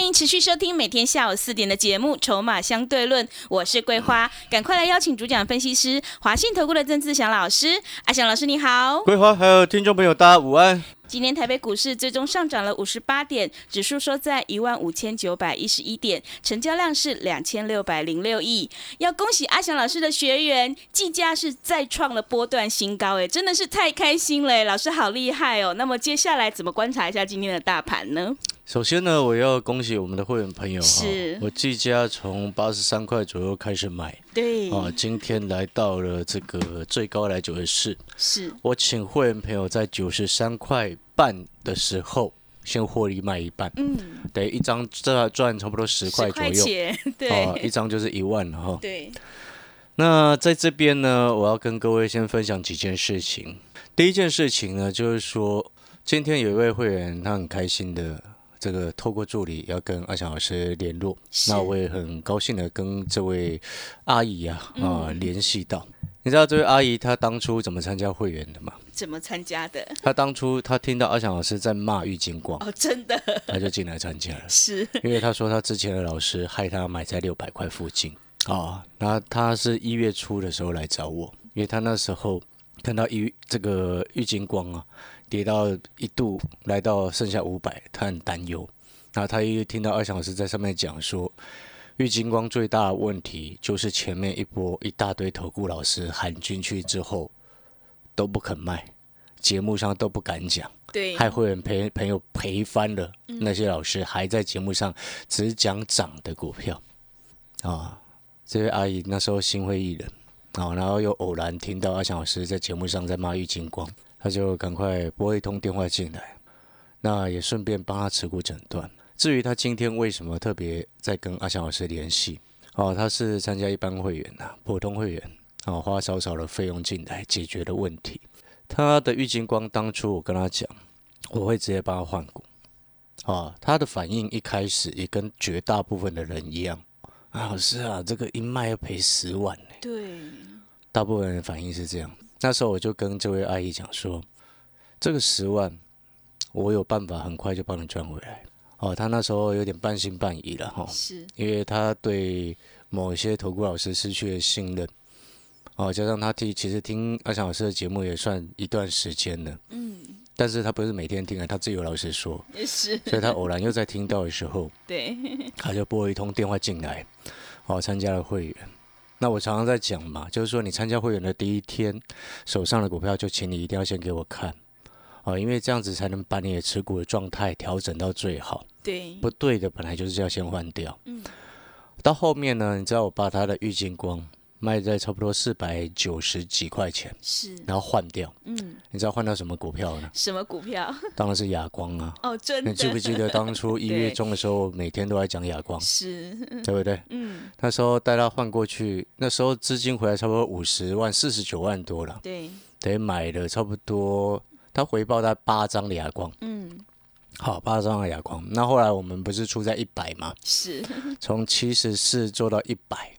欢迎持续收听每天下午四点的节目《筹码相对论》，我是桂花，赶快来邀请主讲分析师华信投顾的郑志祥老师。阿祥老师你好，桂花还有听众朋友大家午安。今天台北股市最终上涨了五十八点，指数收在一万五千九百一十一点，成交量是两千六百零六亿。要恭喜阿祥老师的学员，计价是再创了波段新高，哎，真的是太开心了，老师好厉害哦。那么接下来怎么观察一下今天的大盘呢？首先呢，我要恭喜我们的会员朋友哈我季家从八十三块左右开始买，对，啊，今天来到了这个最高来九十四，是。我请会员朋友在九十三块半的时候先获利卖一半，嗯，等于一张这赚差不多十块左右，对，啊，一张就是一万了哈。对，那在这边呢，我要跟各位先分享几件事情。第一件事情呢，就是说今天有一位会员，他很开心的这个透过助理要跟阿翔老师联络，那我也很高兴的跟这位阿姨啊啊、嗯联系到。你知道这位阿姨她当初怎么参加会员的吗？怎么参加的？她当初她听到阿翔老师在骂郁金光，哦，真的她就进来参加了。是，因为她说她之前的老师害她买在六百块附近啊，那她是一月初的时候来找我，因为她那时候看到郁这个郁金光啊跌到一度来到剩下五百，他很担忧。然后他又听到二翔老师在上面讲说，郁金光最大的问题就是前面一波一大堆投顾老师喊进去之后都不肯卖，节目上都不敢讲。对，害会员陪朋友赔翻了，那些老师还在节目上只讲涨的股票啊。这位阿姨那时候心灰意冷啊，然后又偶然听到阿翔老师在节目上在骂郁金光，她就赶快拨一通电话进来，那也顺便帮他持股诊断。至于他今天为什么特别在跟阿翔老师联系，哦，他是参加一般会员呐、普通会员，哦，花少少的费用进来解决的问题。他的郁金光当初我跟他讲，我会直接帮他换股。啊，他的反应一开始也跟绝大部分的人一样，啊，老师啊，这个一卖要赔十万呢。对，大部分人反应是这样。那时候我就跟这位阿姨讲说，这个十万，我有办法很快就帮你赚回来。哦，他那时候有点半信半疑了哈，是，因为他对某些投顾老师失去了信任。哦，加上他听，其实听阿翔老师的节目也算一段时间了，嗯，但是他不是每天听啊，他自己有老师说，也是，所以他偶然又在听到的时候，对，他就拨一通电话进来，哦，参加了会员。那我常常在讲嘛，就是说你参加会员的第一天，手上的股票就请你一定要先给我看，哦，因为这样子才能把你的持股的状态调整到最好。对，不对的本来就是要先换掉。嗯，到后面呢，你知道我把他的郁金光卖在差不多四百九十几块钱，是，然后换掉。嗯，你知道换到什么股票呢？什么股票？当然是亚光啊。哦，真的，你记不记得当初一月中的时候，每天都在讲亚光，是，对不对？嗯，那时候带他换过去，那时候资金回来差不多五十万，四十九万多了，对，等于买了差不多，他回报他八张的亚光，嗯，好，八张的亚光。那后来我们不是出在一百吗？是，从七十四做到一百，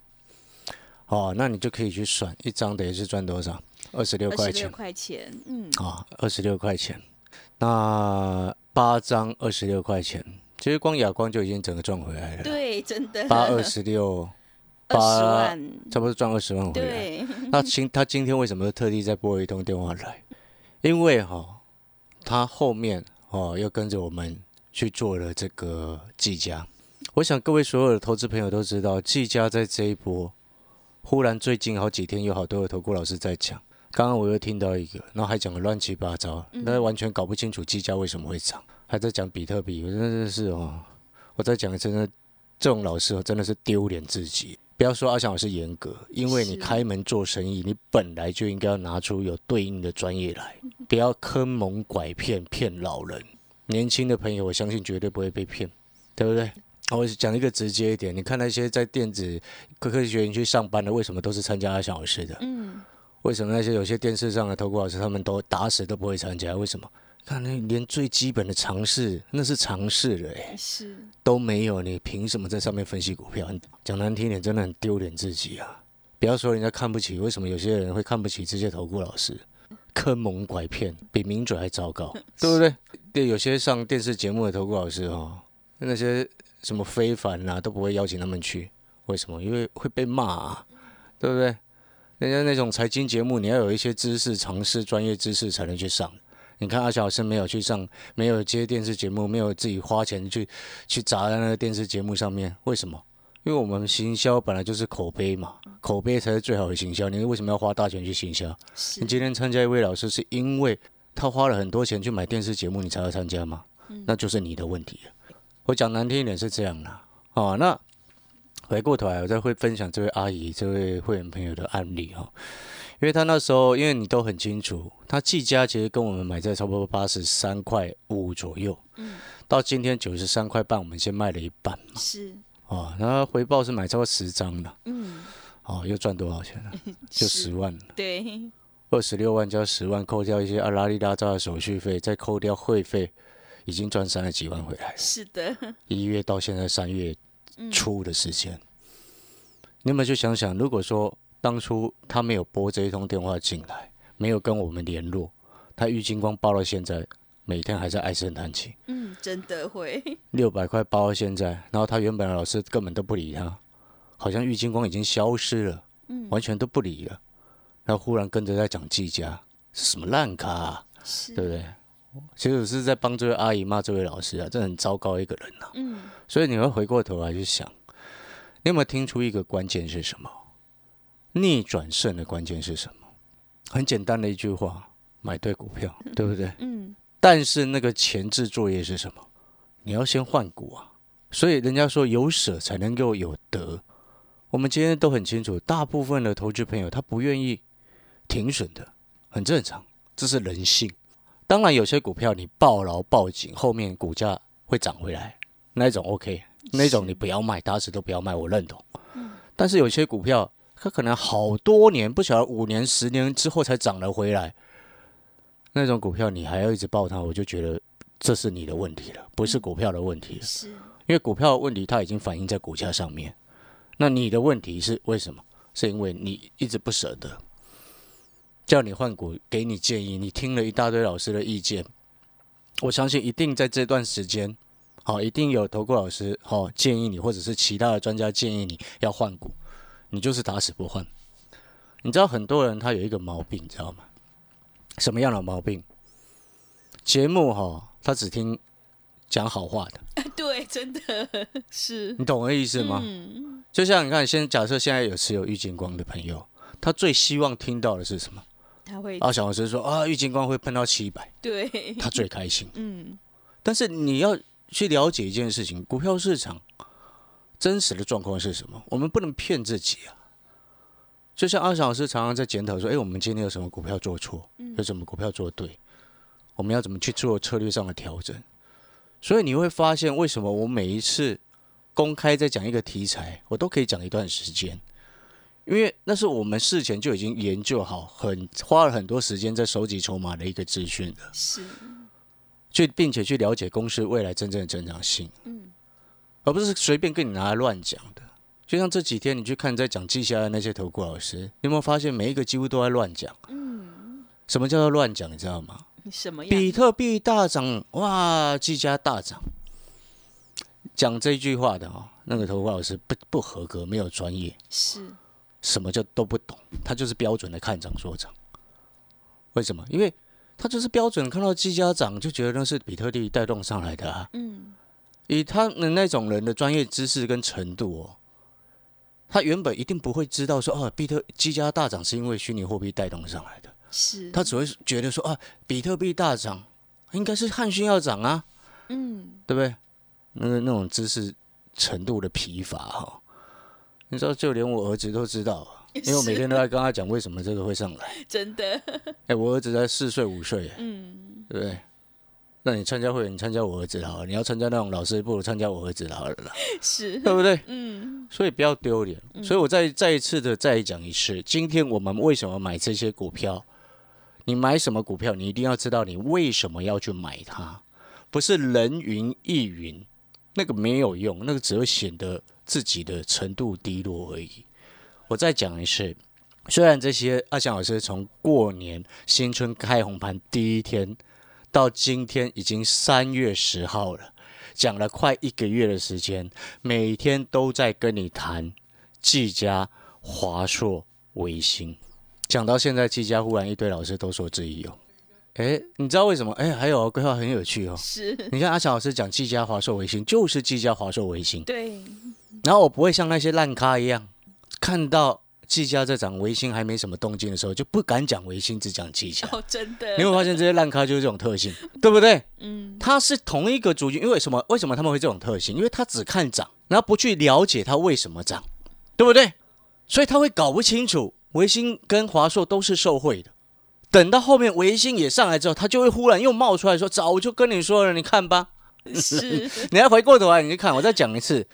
哦，那你就可以去算一张等于是赚多少？二十六二十六块钱，嗯，啊，二十六块钱。那八张二十六块钱，其实光哑光就已经整个赚回来了。对，真的，八二十六，八万，差不多赚二十万回来。对，那今他今天为什么特地再拨一通电话来？因为哈、他后面哦又跟着我们去做了这个技嘉。我想各位所有的投资朋友都知道，技嘉在这一波，忽然最近好几天有好多的投顾老师在讲。刚刚我又听到一个，然后还讲的乱七八糟，那完全搞不清楚技嘉为什么会涨，还在讲比特币，我真的是哦，我在讲真的，这种老师哦真的是丢脸自己。不要说阿翔老师严格，因为你是开门做生意，你本来就应该要拿出有对应的专业来，不要坑蒙拐骗骗老人。年轻的朋友，我相信绝对不会被骗，对不对？我讲一个直接一点，你看那些在电子科科学园区上班的，为什么都是参加阿翔老师的？嗯，为什么那些有些电视上的投顾老师，他们都打死都不会参加？为什么？看那连最基本的常识，那是常识了哎，是，都没有，你凭什么在上面分析股票？讲难听点，真的很丢脸自己啊！不要说人家看不起，为什么有些人会看不起这些投顾老师？坑蒙拐骗，比名嘴还糟糕，对不对？对，有些上电视节目的投顾老师哦，那些什么非凡啊，都不会邀请他们去，为什么？因为会被骂啊，对不对？人家那种财经节目，你要有一些知识、尝试、专业知识才能去上。你看阿小老师没有去上，没有接电视节目，没有自己花钱去去砸在那个电视节目上面，为什么？因为我们行销本来就是口碑嘛，口碑才是最好的行销。你为什么要花大钱去行销？你今天参加一位老师，是因为他花了很多钱去买电视节目，你才要参加吗？那就是你的问题了。我讲难听一点是这样的哦。那回过头来，我再会分享这位阿姨、这位会员朋友的案例哈。因为他那时候，因为你都很清楚，他季家其实跟我们买在差不多八十三块五左右，嗯，到今天九十三块半，我们先卖了一半嘛，是，哦，然后回报是买超过十张的，嗯，哦，又赚多少钱了？就是。十万，对，二十六万加十万，扣掉一些阿拉里拉扎的手续费，再扣掉会费，已经赚三十几万回来了。是的，一月到现在三月嗯。初的时间，你有没有去想想，如果说当初他没有拨这一通电话进来，没有跟我们联络，他郁金光包到现在，每天还在唉声叹气，嗯，真的会，六百块包到现在，然后他原本的老师根本都不理他，好像郁金光已经消失了，嗯，完全都不理了，然后忽然跟着在讲技嘉，是什么烂咖、啊，对不对？其实我是在帮这位阿姨骂这位老师啊，这很糟糕一个人呐、嗯，所以你会回过头来去想，你有没有听出一个关键是什么？逆转胜的关键是什么？很简单的一句话：买对股票，对不对？嗯，但是那个前置作业是什么？你要先换股啊！所以人家说有舍才能够有得。我们今天都很清楚，大部分的投资朋友他不愿意停损的，很正常，这是人性。当然，有些股票你抱牢抱紧，后面股价会涨回来，那一种 OK，那一种你不要卖，打死都不要卖，我认同。但是有些股票，它可能好多年，不晓得五年、十年之后才涨了回来，那种股票你还要一直抱它，我就觉得这是你的问题了，不是股票的问题了。是，因为股票的问题它已经反映在股价上面，那你的问题是为什么？是因为你一直不舍得，叫你换股，给你建议，你听了一大堆老师的意见，我相信一定在这段时间，好，一定有投顾老师好建议你，或者是其他的专家建议你要换股，你就是打死不换。你知道很多人他有一个毛病，你知道吗？什么样的毛病？节目哈，他只听讲好话的。对，真的 是，你懂我的意思吗？嗯，就像你看，先假设现在有持有郁金光的朋友，他最希望听到的是什么？他会，啊，小老师说啊，郁金光会碰到七百，对，他最开心。嗯，但是你要去了解一件事情，股票市场真实的状况是什么？我们不能骗自己啊。就像阿翔老师常常在检讨说，哎，我们今天有什么股票做错，有什么股票做对，我们要怎么去做策略上的调整？所以你会发现，为什么我每一次公开在讲一个题材，我都可以讲一段时间，因为那是我们事前就已经研究好，很花了很多时间在收集筹码的一个资讯的。是，去并且去了解公司未来真正的成长性，嗯，而不是随便跟你拿来乱讲的。就像这几天你去看在讲记下来的那些投顾老师，你有没有发现每一个几乎都在乱讲？嗯，什么叫做乱讲？你知道吗？什么样？比特币大涨，哇，技嘉大涨。讲这句话的哦，那个投顾老师不不合格，没有专业，是，什么叫都不懂，他就是标准的看涨说涨。为什么？因为他就是标准看到技嘉涨，就觉得那是比特币带动上来的啊。嗯，以他们那种人的专业知识跟程度哦，他原本一定不会知道说，哦，比特技嘉大涨是因为虚拟货币带动上来的，是，他只会觉得说，啊，比特币大涨应该是汉逊要涨啊，嗯，对不对？那个那种知识程度的疲乏哈、你知道，就连我儿子都知道啊，因为我每天都在跟他讲为什么这个会上来。真的，哎，我儿子才四岁五岁，嗯，对不对？那你参加会员，你参加我儿子的好了。你要参加那种老师，不如参加我儿子的好了啦，是，对不对？嗯，所以不要丢脸。所以我再再一次的再讲一次，今天我们为什么买这些股票？你买什么股票，你一定要知道你为什么要去买它，不是人云亦云，那个没有用，那个只会显得自己的程度低落而已。我再讲一次，虽然这些阿翔老师从过年新春开红盘第一天到今天已经三月十号了，讲了快一个月的时间，每天都在跟你谈技嘉、华硕、微星。讲到现在，技嘉忽然一堆老师都说自己有。哎，你知道为什么？哎，还有规划很有趣哦。是，你看阿强老师讲技嘉、华硕、微星，就是技嘉、华硕、微星。对，然后我不会像那些烂咖一样，看到技嘉在涨，维新还没什么动静的时候，就不敢讲维新，只讲技嘉。哦，真的，你会发现这些烂咖就是这种特性，对不对？嗯，它是同一个族群，因为什么？为什么他们会这种特性？因为他只看涨，然后不去了解它为什么涨，对不对？所以他会搞不清楚。维新跟华硕都是受贿的，等到后面维新也上来之后，他就会忽然又冒出来说：“早就跟你说了，你看吧。”是，你要回过头来，你去看，我再讲一次，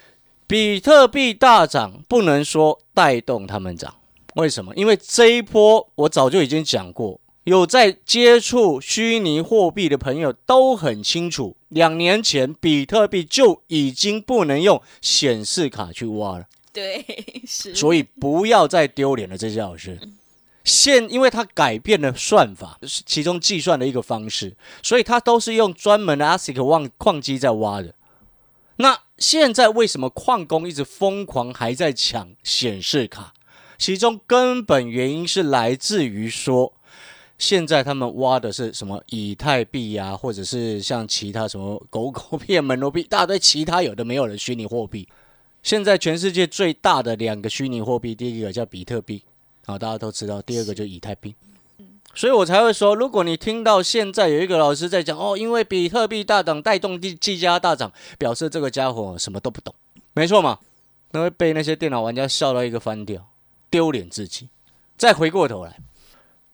比特币大涨不能说带动他们涨，为什么？因为这一波我早就已经讲过，有在接触虚拟货币的朋友都很清楚，两年前比特币就已经不能用显示卡去挖了。对，是，所以不要再丢脸了，这些老师。现因为它改变了算法，其中计算的一个方式，所以它都是用专门的 ASIC 矿矿机在挖的。那现在为什么矿工一直疯狂还在抢显示卡？其中根本原因是来自于说，现在他们挖的是什么以太币呀，或者是像其他什么狗狗币、门罗币，大堆其他有的没有的虚拟货币。现在全世界最大的两个虚拟货币，第一个叫比特币，啊，大家都知道；第二个就以太币。所以我才会说，如果你听到现在有一个老师在讲哦，因为比特币大涨带动技技嘉大涨，表示这个家伙什么都不懂，没错嘛？那会被那些电脑玩家笑到一个翻掉，丢脸自己。再回过头来，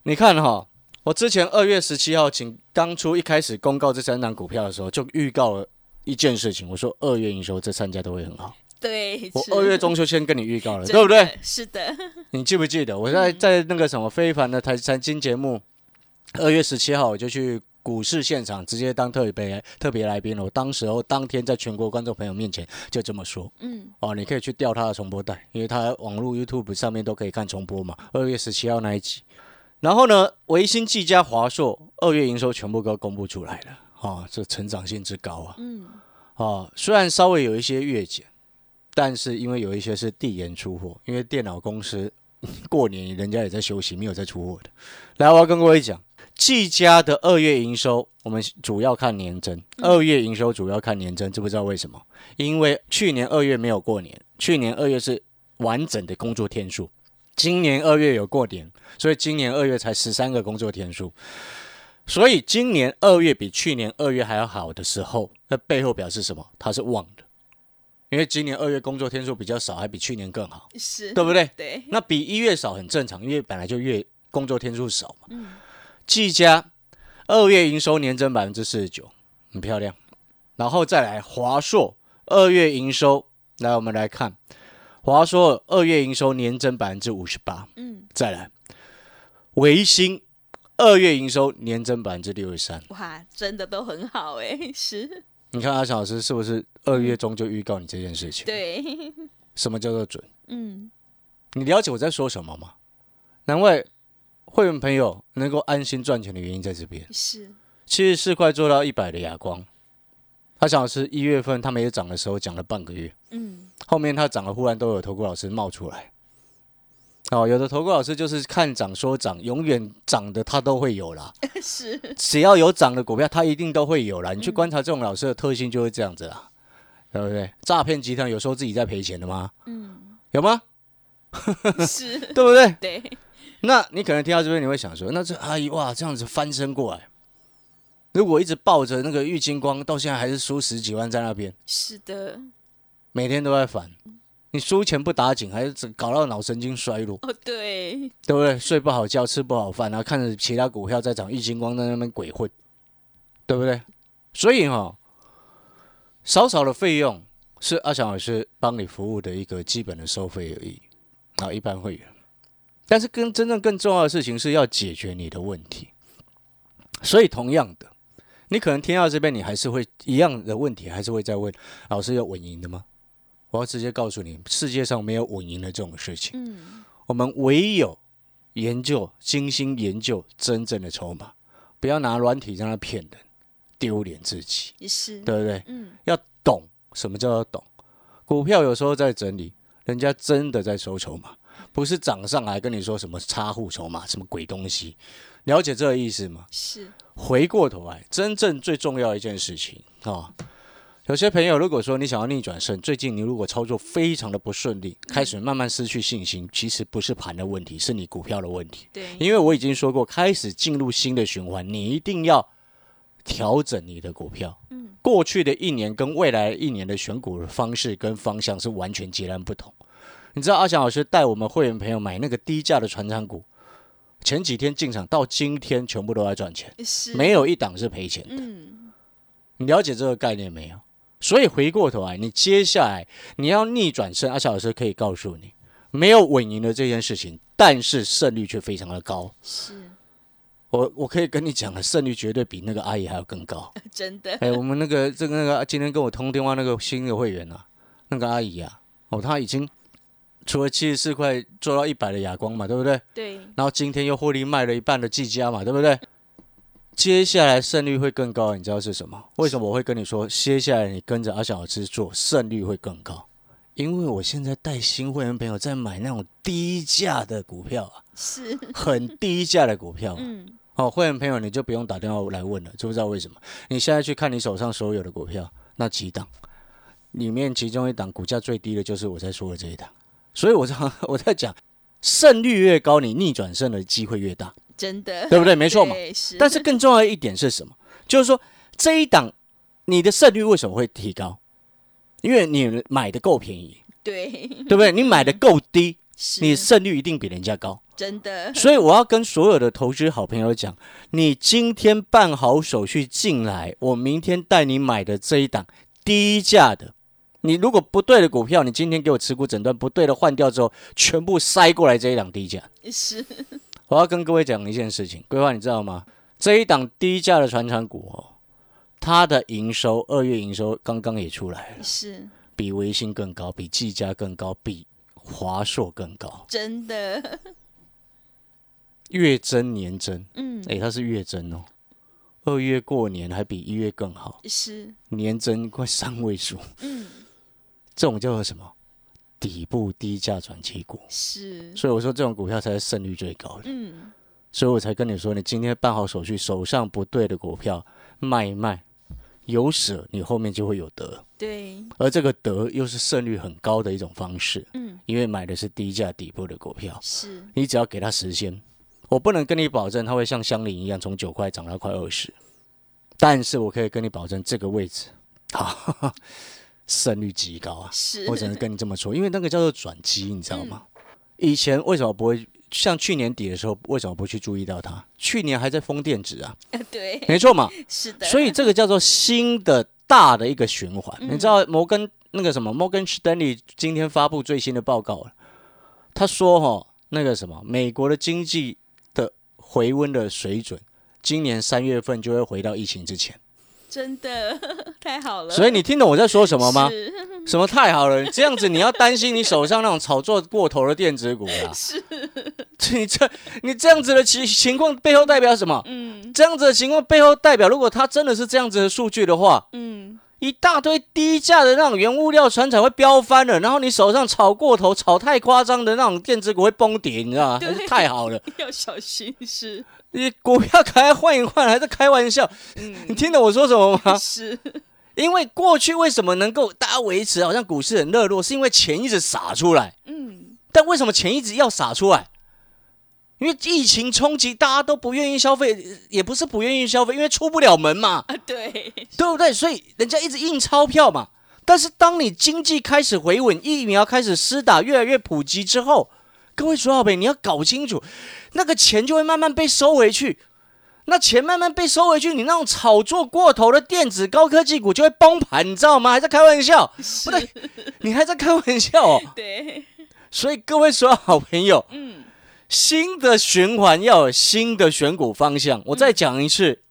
你看哈，我之前二月十七号请当初一开始公告这三档股票的时候，就预告了一件事情，我说二月营收这三家都会很好。对，我二月中秋先跟你预告了，对不对？是的，你记不记得我在在那个什么非凡的财财经节目，二月十七号我就去股市现场直接当特别特别来宾了。我当时候当天在全国观众朋友面前就这么说，嗯，哦，你可以去调他的重播带，因为他网络 YouTube 上面都可以看重播嘛。二月十七号那一集，然后呢，维新、技嘉、华硕二月营收全部都公布出来了，哦，这成长性之高啊，嗯，哦，虽然稍微有一些月减。但是因为有一些是递延出货，因为电脑公司 过年人家也在休息，没有在出货的。来，我要跟各位讲，技嘉的二月营收，我们主要看年增。二月营收主要看年增，知不知道为什么？因为去年二月没有过年，去年二月是完整的工作天数，今年二月有过年，所以今年二月才十三个工作天数。所以今年二月比去年二月还要好的时候，那背后表示什么？它是旺的。因为今年二月工作天数比较少，还比去年更好，是对不对？对，那比一月少很正常，因为本来就月工作天数少嘛。嗯。技嘉二月营收年增百分之四十九，很漂亮。然后再来华硕二月营收，来我们来看华硕二月营收年增百分之五十八。嗯。再来维新二月营收年增百分之六十三。哇，真的都很好哎，是。你看阿翔老师是不是二月中就预告你这件事情？对，什么叫做准？嗯，你了解我在说什么吗？难怪会员朋友能够安心赚钱的原因在这边。是七十四块做到一百的哑光，阿翔老师一月份他没有涨的时候讲了半个月，嗯，后面他涨了，忽然都有投顾老师冒出来。哦，有的投顾老师就是看涨说涨，永远涨的他都会有啦。是，只要有涨的股票，他一定都会有啦。你去观察这种老师的特性，就会这样子啦，对不对？诈骗集团有时候自己在赔钱的吗？嗯，有吗？是，对不对？对。那你可能听到这边，你会想说，那这阿姨哇，这样子翻身过来，如果一直抱着那个郁金光，到现在还是输十几万在那边。是的，每天都在反。你输钱不打紧，还是搞到脑神经衰弱？哦，对，对不对？睡不好觉，吃不好饭，然后看着其他股票在涨，郁金光在那边鬼混，对不对？所以哈、少少的费用是阿翔老师帮你服务的一个基本的收费而已啊，一般会员。但是更真正更重要的事情是要解决你的问题。所以同样的，你可能听到这边，你还是会一样的问题，还是会再问老师有稳赢的吗？我要直接告诉你，世界上没有稳赢的这种事情。嗯，我们唯有研究、精心研究真正的筹码，不要拿软体让他骗人，丢脸自己，也是，对不对？嗯，要懂什么叫做懂。股票有时候在整理，人家真的在收筹码，不是涨上来跟你说什么差户筹码，什么鬼东西。了解这个意思吗？是，回过头来，真正最重要一件事情啊、有些朋友如果说你想要逆转胜，最近你如果操作非常的不顺利，开始慢慢失去信心，其实不是盘的问题，是你股票的问题。对，因为我已经说过，开始进入新的循环，你一定要调整你的股票。嗯，过去的一年跟未来一年的选股的方式跟方向是完全截然不同。你知道阿翔老师带我们会员朋友买那个低价的传产股，前几天进场到今天全部都在赚钱，没有一档是赔钱的。嗯，你了解这个概念没有？所以回过头来，你接下来你要逆转胜，阿小老师可以告诉你，没有稳赢的这件事情，但是胜率却非常的高。是，我我可以跟你讲了，胜率绝对比那个阿姨还要更高。真的，哎、我们那个这个那个今天跟我通电话那个新的会员啊，那个阿姨啊，哦，她已经除了七十四块做到一百的哑光嘛，对不对？对，然后今天又获利卖了一半的技嘉嘛，对不对？接下来胜率会更高，你知道是什么？为什么我会跟你说，接下来你跟着阿小老师做，胜率会更高？因为我现在带新会员朋友在买那种低价的股票啊，是，很低价的股票啊、嗯，哦，会员朋友你就不用打电话来问了，知不知道为什么？你现在去看你手上所有的股票，那几档？里面其中一档股价最低的就是我在说的这一档，所以我在 我在讲，胜率越高，你逆转胜的机会越大，真的，对不对？没错嘛。是，但是更重要的一点是什么？就是说这一档你的胜率为什么会提高？因为你买的够便宜，对，对不对？你买的够低，你胜率一定比人家高。真的，所以我要跟所有的投资好朋友讲，你今天办好手续进来，我明天带你买的这一档低价的，你如果不对的股票，你今天给我持股诊断不对的换掉之后，全部塞过来这一档低价。是，我要跟各位讲一件事情，规划你知道吗？这一档低价的传产股哦，它的营收二月营收刚刚也出来了，是，比微星更高，比技嘉更高，比华硕更高，真的，月增年增。嗯，诶，它是月增哦，二月过年还比一月更好，是，年增快三位数，嗯，这种叫做什么？底部低价转机股，是，所以我说这种股票才是胜率最高的，嗯，所以我才跟你说，你今天办好手续，手上不对的股票卖一卖，有舍你后面就会有得，对，而这个得又是胜率很高的一种方式，嗯，因为买的是低价底部的股票，是，你只要给它时间，我不能跟你保证它会像香菱一样从九块涨到快二十，但是我可以跟你保证这个位置，好，胜率极高啊！是，我只能跟你这么说，因为那个叫做转机，你知道吗？以前为什么不会像去年底的时候，为什么不去注意到它？去年还在封电子啊，对，没错嘛。是的，所以这个叫做新的大的一个循环。嗯你知道摩根那个什么摩根士丹利今天发布最新的报告了，他说哈那个什么美国的经济的回温的水准，今年三月份就会回到疫情之前。真的太好了，所以你听懂我在说什么吗？什么太好了？这样子你要担心你手上那种炒作过头的电子股啦。是，你这你这样子的情情况背后代表什么？嗯这样子的情况背后代表，如果它真的是这样子的数据的话，嗯，一大堆低价的那种原物料船产会飙翻了，然后你手上炒过头、炒太夸张的那种电子股会崩跌，你知道吗？对还是太好了，要小心，是，你股票赶快换一换，还在开玩笑？你嗯，听懂我说什么吗？是，因为过去为什么能够大家维持好像股市很热络，是因为钱一直撒出来。嗯，但为什么钱一直要撒出来？因为疫情冲击，大家都不愿意消费，也不是不愿意消费，因为出不了门嘛。啊，对，对不对？所以人家一直印钞票嘛。但是当你经济开始回稳，疫苗开始施打，越来越普及之后，各位主要朋友，你要搞清楚，那个钱就会慢慢被收回去。那钱慢慢被收回去，你那种炒作过头的电子高科技股就会崩盘，你知道吗？还在开玩笑？不对，你还在开玩笑哦。对，所以各位所有好朋友，嗯，新的循环要有新的选股方向。我再讲一次，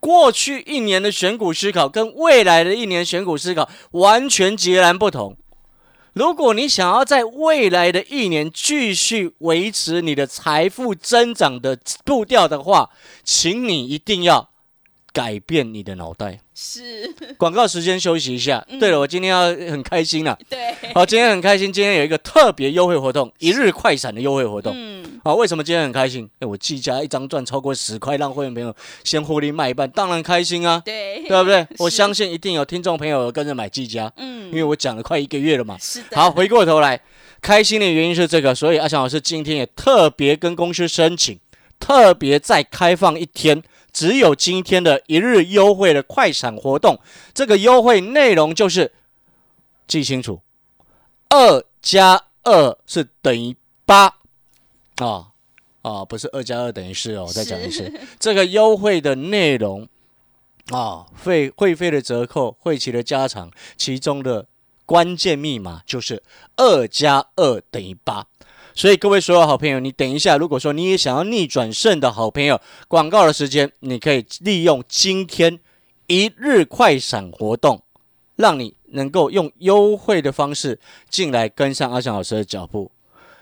过去一年的选股思考跟未来的一年选股思考完全截然不同。如果你想要在未来的一年继续维持你的财富增长的步调的话，请你一定要改变你的脑袋。是，广告时间休息一下。对了，我今天要很开心了。对，好，今天很开心，今天有一个特别优惠活动，一日快闪的优惠活动。嗯，好，为什么今天很开心？哎，我计价一张赚超过十块，让会员朋友先获利卖一半，当然开心啊，对，对不对？我相信一定有听众朋友跟着买计价，嗯因为我讲了快一个月了嘛。是的，好，回过头来，开心的原因是这个，所以阿翔老师今天也特别跟公司申请，特别再开放一天，只有今天的一日优惠的快闪活动。这个优惠内容就是记清楚，二加二是等于八啊啊，不是二加二等于四哦。我再讲一次，这个优惠的内容啊，费会费的折扣、会期的加长，其中的关键密码就是二加二等于八。所以各位所有好朋友，你等一下，如果说你也想要逆转胜的好朋友，广告的时间，你可以利用今天一日快闪活动，让你能够用优惠的方式进来跟上阿翔老师的脚步，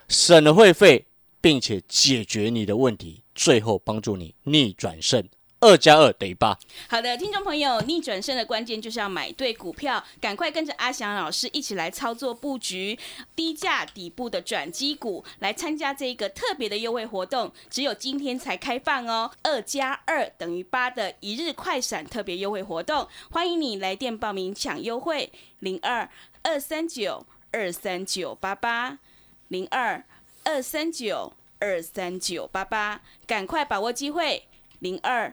省了会费，并且解决你的问题，最后帮助你逆转胜。二加二等于八。好的，听众朋友，逆转胜的关键就是要买对股票，赶快跟着阿翔老师一起来操作布局低价底部的转机股，来参加这一个特别的优惠活动，只有今天才开放哦。二加二等于八的一日快闪特别优惠活动，欢迎你来电报名抢优惠，零二二三九二三九八八零二二三九二三九八八，赶快把握机会，零二。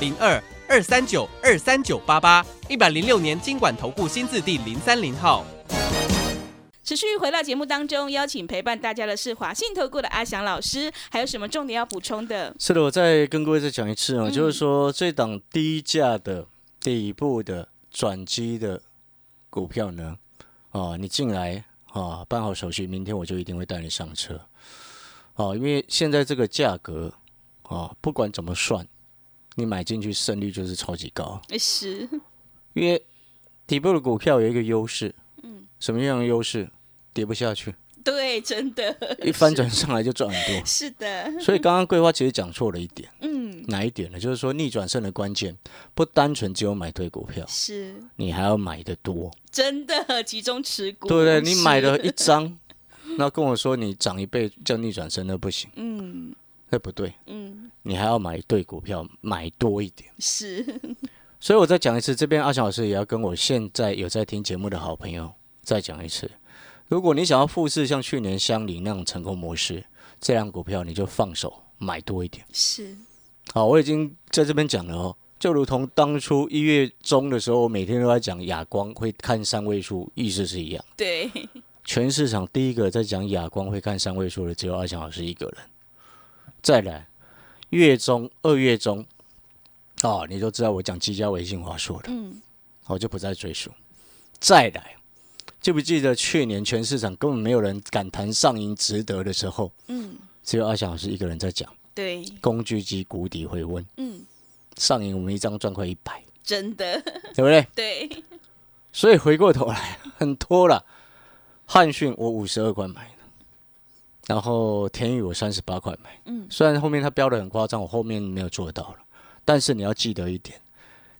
零二二三九二三九八八，一百零六年经管投顾新字第零三零号。持续回到节目当中，邀请陪伴大家的是华信投顾的阿翔老师，还有什么重点要补充的？是的，我再跟各位再讲一次啊，嗯就是说这档低价的底部的转机的股票呢，啊，你进来啊，办好手续，明天我就一定会带你上车，啊，因为现在这个价格啊，不管怎么算，你买进去胜率就是超级高，是，因为底部的股票有一个优势，嗯，什么样的优势？跌不下去，对，真的一翻转上来就赚很多。是的，所以刚刚桂花其实讲错了一点，嗯，哪一点呢？就是说逆转胜的关键不单纯只有买对股票，是。你还要买的多，真的集中持股，对不对？你是。买了一张，那跟我说你涨一倍叫逆转胜，那不行，嗯那不对，嗯，你还要买对股票，买多一点。是，所以我再讲一次，这边阿翔老师也要跟我现在有在听节目的好朋友再讲一次。如果你想要复制像去年香里那种成功模式，这样股票你就放手买多一点。是，好，我已经在这边讲了哦，就如同当初一月中的时候，我每天都在讲哑光会看三位数，意思是一样。对，全市场第一个在讲哑光会看三位数的只有阿翔老师一个人。再来，月中、二月中，哦，你都知道我讲基嘉微信华硕的，嗯，我就不再赘述。再来，记不记得去年全市场根本没有人敢谈上银值得的时候，嗯，只有阿翔老师一个人在讲对，工具机谷底回温，嗯，上银我们一张赚快一百，真的，对不对？对，所以回过头来，很多了。汉讯我五十二块买的，然后天宇我三十八块买。嗯虽然后面它标的很夸张，我后面没有做到了，但是你要记得一点，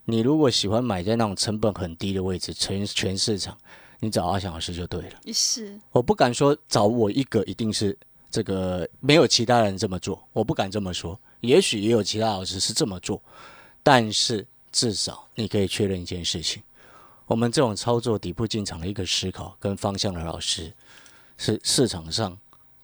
你如果喜欢买在那种成本很低的位置，全全市场，你找阿翔老师就对了。是，我不敢说找我一个一定是这个没有其他人这么做，我不敢这么说。也许也有其他老师是这么做，但是至少你可以确认一件事情：我们这种操作底部进场的一个思考跟方向的老师，是市场上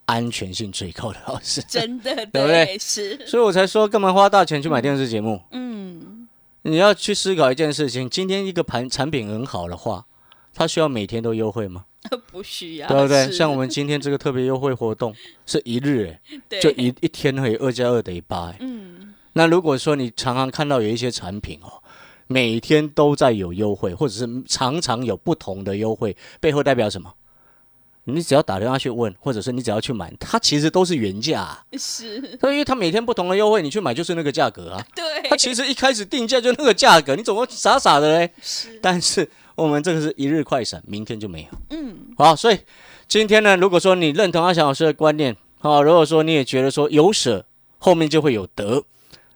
安全性最高的老师。真的 对不对是，所以我才说，干嘛花大钱去买电视节目？嗯，你要去思考一件事情：今天一个盘产品很好的话，它需要每天都优惠吗？不需要，对不对？像我们今天这个特别优惠活动 是一日、欸，对就一一天可以，二加二等于八、欸。嗯，那如果说你常常看到有一些产品哦，每天都在有优惠，或者是常常有不同的优惠，背后代表什么？你只要打电话去问，或者是你只要去买，它其实都是原价、啊。是，所以因为它每天不同的优惠，你去买就是那个价格啊。对，它其实一开始定价就那个价格，你怎么傻傻的嘞？是，但是我们这个是一日快闪，明天就没有。嗯，好，所以今天呢，如果说你认同阿翔老师的观念，好，如果说你也觉得说有舍后面就会有得，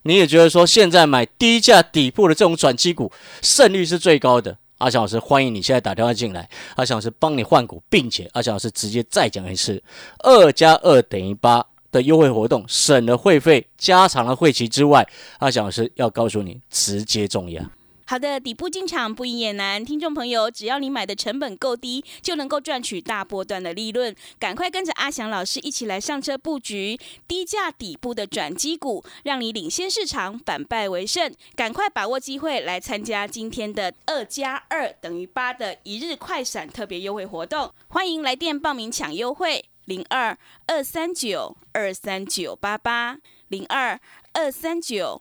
你也觉得说现在买低价底部的这种转机股胜率是最高的，阿翔老师欢迎你现在打电话进来，阿翔老师帮你换股，并且阿翔老师直接再讲一次，二加二等于八。的优惠活动，省了会费，加长了会期之外，阿翔老师要告诉你，直接中压。好的，底部进场不赢也难，听众朋友，只要你买的成本够低，就能够赚取大波段的利润。赶快跟着阿翔老师一起来上车布局低价底部的转机股，让你领先市场，反败为胜。赶快把握机会来参加今天的二加二等于八的一日快闪特别优惠活动，欢迎来电报名抢优惠。零二二三九二三九八八零二二三九